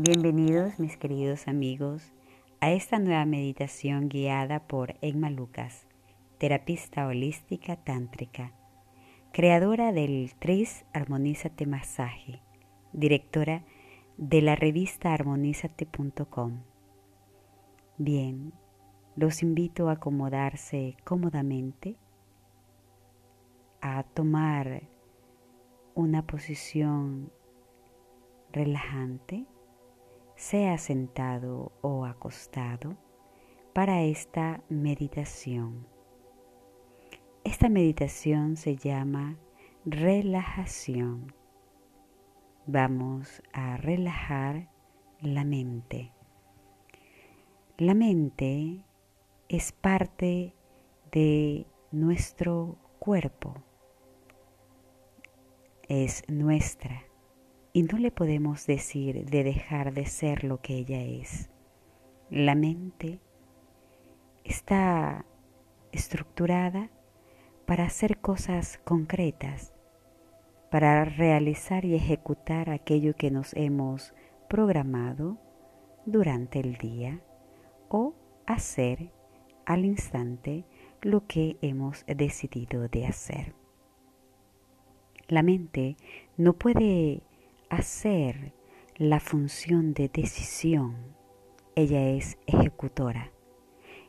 Bienvenidos mis queridos amigos a esta nueva meditación guiada por Emma Lucas, terapista holística tántrica, creadora del Tris Armonízate Masaje, directora de la revista armonízate.com. Bien, los invito a acomodarse cómodamente, a tomar una posición relajante, sea sentado o acostado, para esta meditación. Esta meditación se llama relajación. Vamos a relajar la mente. La mente es parte de nuestro cuerpo, es nuestra y no le podemos decir de dejar de ser lo que ella es. La mente está estructurada para hacer cosas concretas, para realizar y ejecutar aquello que nos hemos programado durante el día o hacer al instante lo que hemos decidido de hacer. La mente no puede hacer la función de decisión, ella es ejecutora.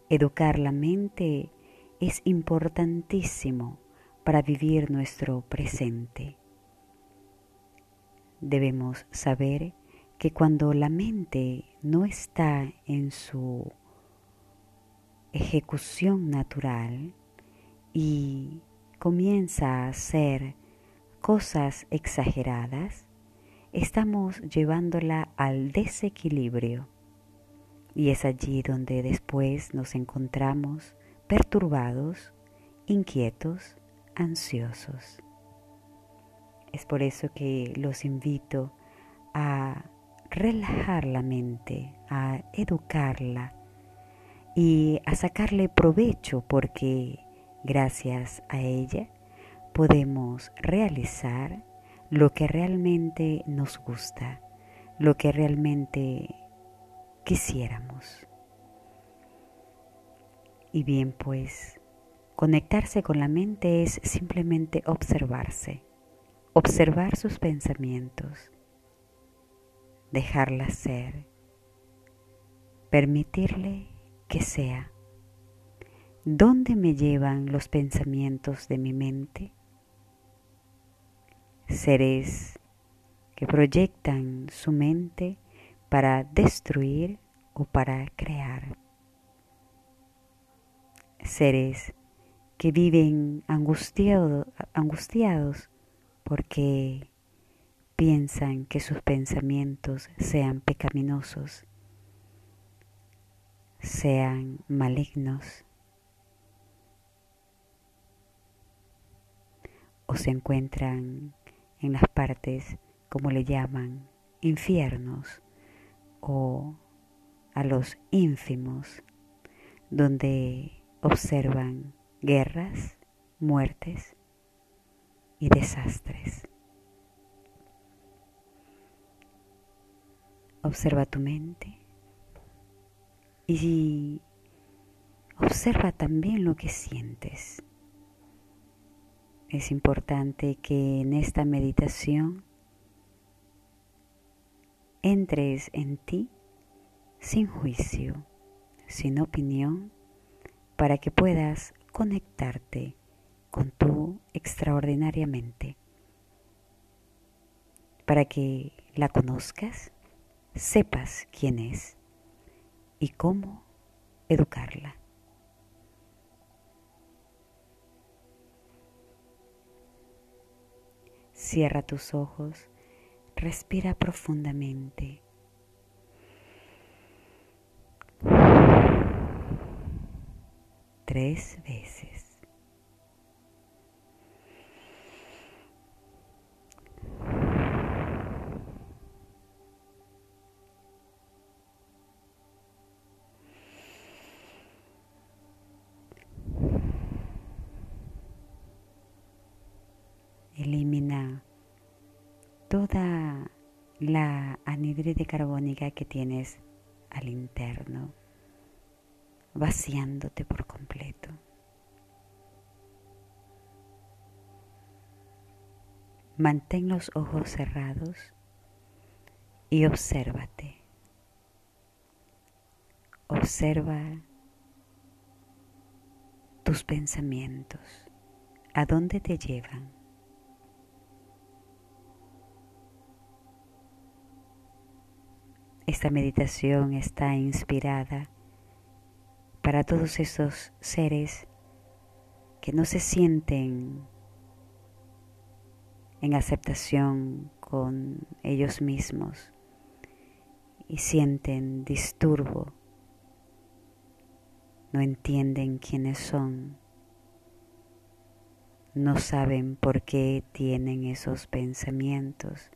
Educar la mente es importantísimo para vivir nuestro presente. Debemos saber que cuando la mente no está en su ejecución natural y comienza a hacer cosas exageradas, estamos llevándola al desequilibrio. Y es allí donde después nos encontramos perturbados, inquietos, ansiosos. Es por eso que los invito a relajar la mente, a educarla y a sacarle provecho porque gracias a ella podemos realizar lo que realmente nos gusta, lo que realmente quisiéramos. Y bien, pues, conectarse con la mente es simplemente observarse, observar sus pensamientos, dejarla ser, permitirle que sea. ¿Dónde me llevan los pensamientos de mi mente? Seres que proyectan su mente para destruir o para crear. Seres que viven angustiado, angustiados porque piensan que sus pensamientos sean pecaminosos, sean malignos o se encuentran en las partes, como le llaman, infiernos o a los ínfimos, donde observan guerras, muertes y desastres. Observa tu mente y observa también lo que sientes. Es importante que en esta meditación entres en ti sin juicio, sin opinión, para que puedas conectarte con tu extraordinariamente, para que la conozcas, sepas quién es y cómo educarla. Cierra tus ojos, respira profundamente. Tres veces. Toda la anhídride carbónica que tienes al interno, vaciándote por completo. Mantén los ojos cerrados y obsérvate. Observa tus pensamientos, a dónde te llevan. Esta meditación está inspirada para todos esos seres que no se sienten en aceptación con ellos mismos y sienten disturbo, no entienden quiénes son, no saben por qué tienen esos pensamientos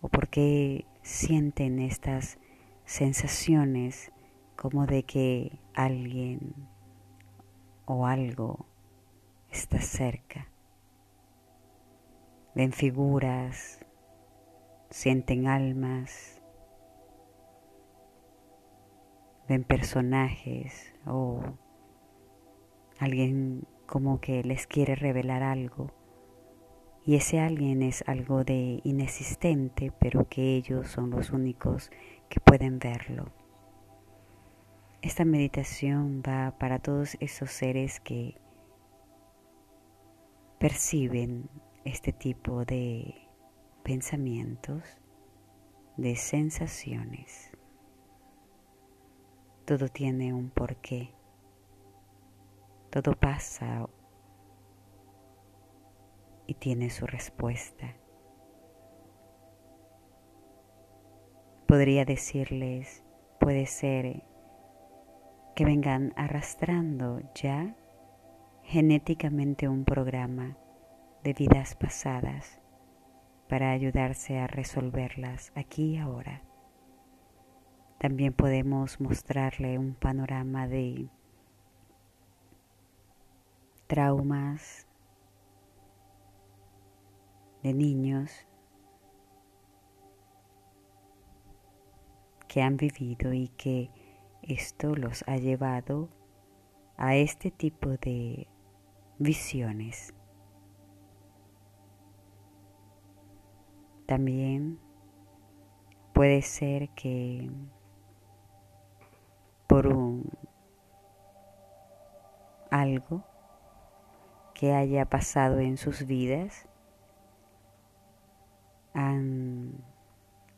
o por qué sienten estas sensaciones como de que alguien o algo está cerca. Ven figuras, sienten almas, ven personajes o alguien como que les quiere revelar algo y ese alguien es algo de inexistente pero que ellos son los únicos que pueden verlo. Esta meditación va para todos esos seres que perciben este tipo de pensamientos, de sensaciones. Todo tiene un porqué. Todo pasa y tiene su respuesta. Podría decirles, puede ser que vengan arrastrando ya genéticamente un programa de vidas pasadas para ayudarse a resolverlas aquí y ahora. También podemos mostrarle un panorama de traumas de niños que han vivido y que esto los ha llevado a este tipo de visiones. También puede ser que por un algo que haya pasado en sus vidas han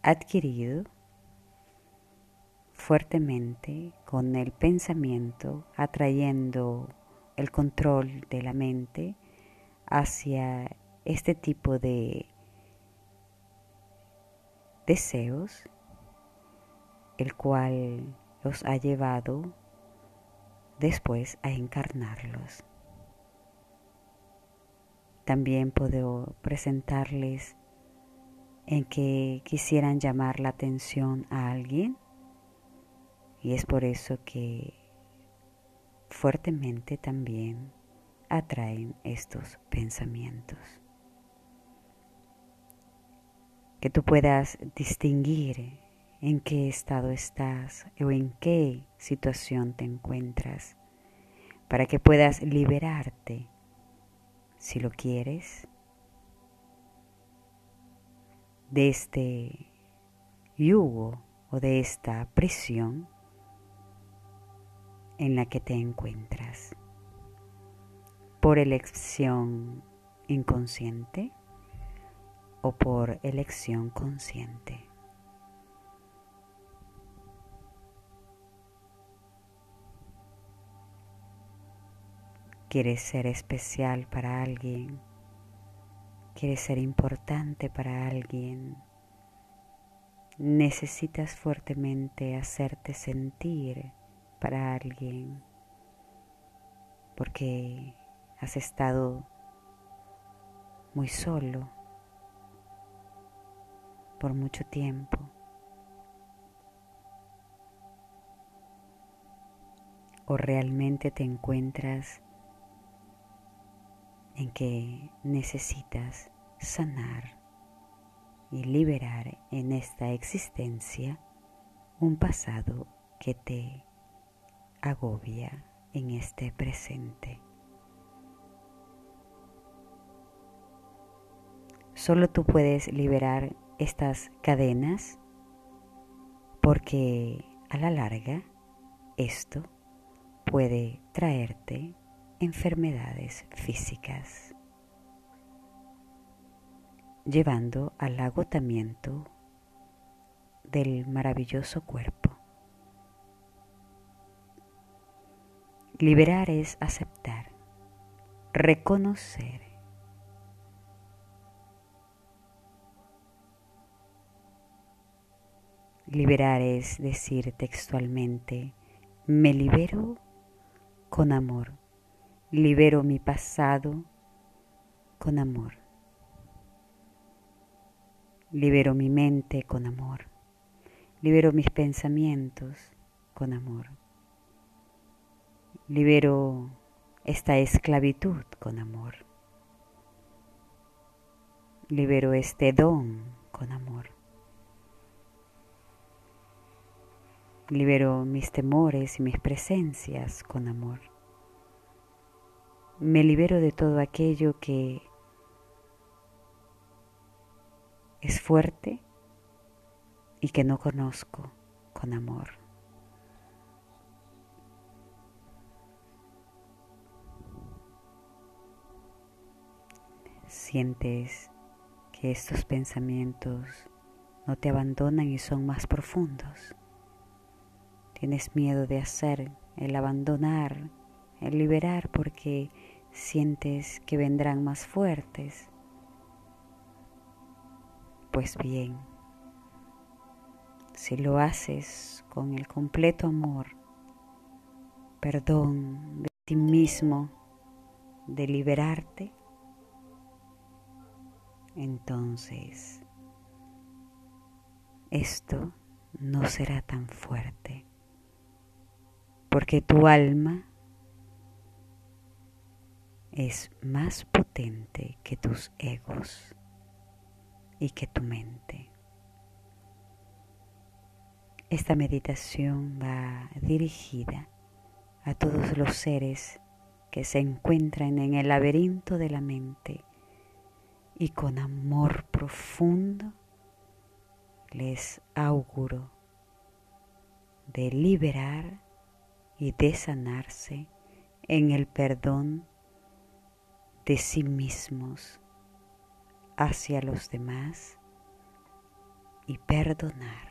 adquirido fuertemente con el pensamiento, atrayendo el control de la mente hacia este tipo de deseos, el cual los ha llevado después a encarnarlos. También puedo presentarles en que quisieran llamar la atención a alguien. Y es por eso que fuertemente también atraen estos pensamientos. Que tú puedas distinguir en qué estado estás o en qué situación te encuentras, para que puedas liberarte, si lo quieres, de este yugo o de esta prisión en la que te encuentras por elección inconsciente o por elección consciente. Quieres ser especial para alguien, quieres ser importante para alguien, necesitas fuertemente hacerte sentir para alguien, porque has estado muy solo por mucho tiempo. O realmente te encuentras en que necesitas sanar y liberar en esta existencia un pasado que te agobia en este presente. Solo tú puedes liberar estas cadenas porque a la larga esto puede traerte enfermedades físicas, llevando al agotamiento del maravilloso cuerpo. Liberar es aceptar, reconocer. Liberar es decir textualmente, me libero con amor, libero mi pasado con amor, libero mi mente con amor, libero mis pensamientos con amor, libero esta esclavitud con amor, libero este don con amor. Libero mis temores y mis presencias con amor. Me libero de todo aquello que es fuerte y que no conozco con amor. Sientes que estos pensamientos no te abandonan y son más profundos. Tienes miedo de hacer, el abandonar, el liberar porque sientes que vendrán más fuertes. Pues bien, si lo haces con el completo amor, perdón de ti mismo, de liberarte, entonces esto no será tan fuerte porque tu alma es más potente que tus egos y que tu mente. Esta meditación va dirigida a todos los seres que se encuentran en el laberinto de la mente y con amor profundo les auguro de liberar y de sanarse en el perdón de sí mismos hacia los demás y perdonar.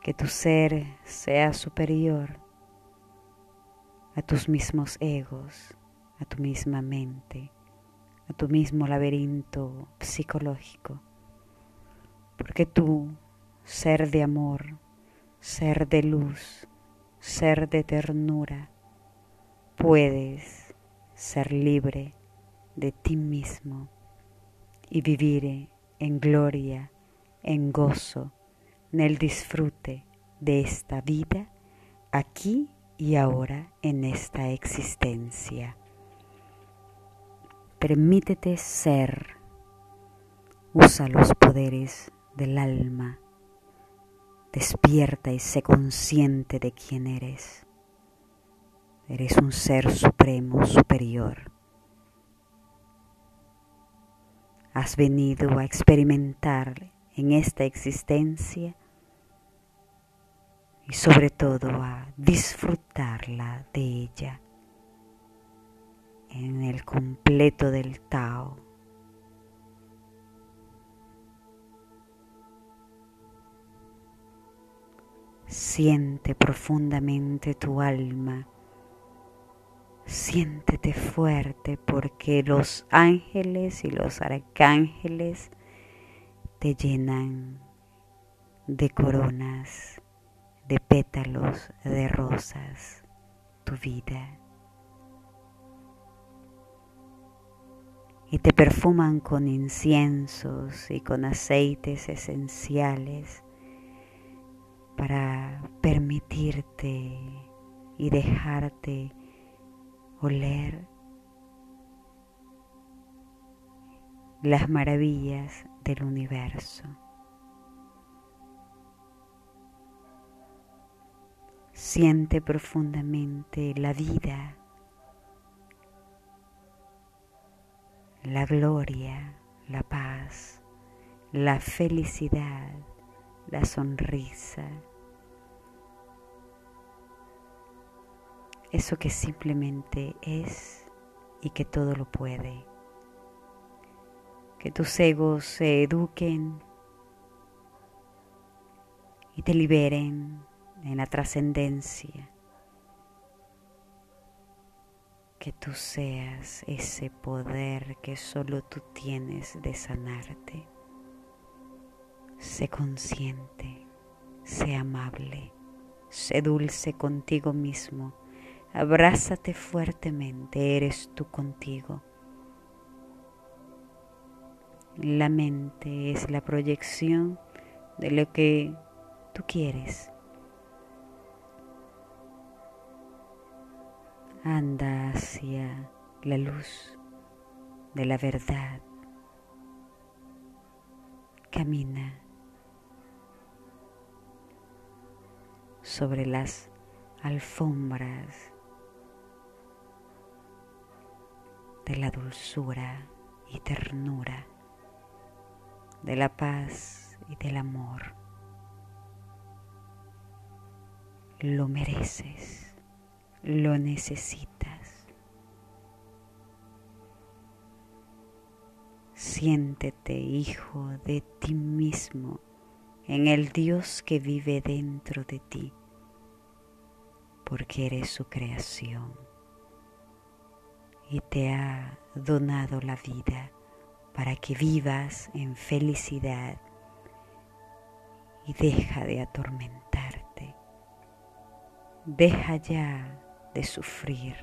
Que tu ser sea superior a tus mismos egos, a tu misma mente, a tu mismo laberinto psicológico, porque tú ser de amor, ser de luz, ser de ternura, puedes ser libre de ti mismo y vivir en gloria, en gozo, en el disfrute de esta vida aquí y ahora en esta existencia. Permítete ser, usa los poderes del alma Despierta y sé consciente de quién eres. Eres un ser supremo, superior. Has venido a experimentar en esta existencia y sobre todo a disfrutarla de ella en el completo del Tao. Siente profundamente tu alma. Siéntete fuerte porque los ángeles y los arcángeles te llenan de coronas, de pétalos, de rosas, tu vida. Y te perfuman con inciensos y con aceites esenciales para permitirte y dejarte oler las maravillas del universo. Siente profundamente la vida, la gloria, la paz, la felicidad, la sonrisa. Eso que simplemente es y que todo lo puede. Que tus egos se eduquen y te liberen en la trascendencia. Que tú seas ese poder que solo tú tienes de sanarte. Sé consciente, sé amable, sé dulce contigo mismo. Abrázate fuertemente, eres tú contigo. La mente es la proyección de lo que tú quieres anda hacia la luz de la verdad. Camina sobre las alfombras de la dulzura y ternura, de la paz y del amor. Lo mereces lo necesitas. Siéntete hijo de ti mismo en el Dios que vive dentro de ti, porque eres su creación y te ha donado la vida para que vivas en felicidad y deja de atormentarte. Deja ya de sufrir.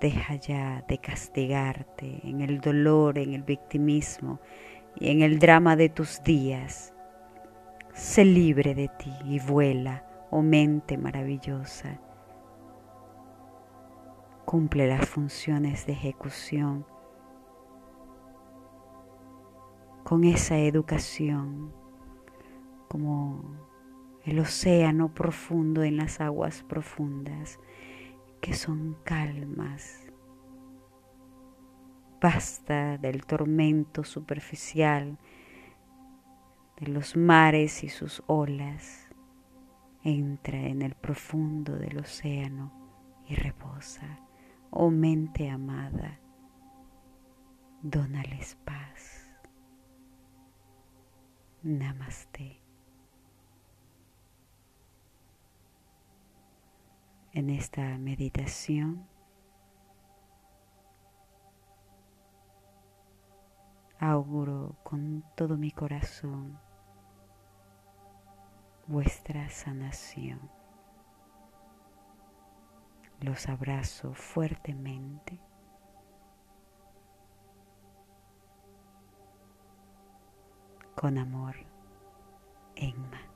Deja ya de castigarte en el dolor, en el victimismo y en el drama de tus días. Sé libre de ti y vuela, oh mente maravillosa. Cumple las funciones de ejecución con esa educación como el océano profundo en las aguas profundas, que son calmas. Basta del tormento superficial de los mares y sus olas. Entra en el profundo del océano y reposa. Oh mente amada, dónales paz. Namaste. en esta meditación. Auguro con todo mi corazón vuestra sanación. Los abrazo fuertemente. Con amor, Enma.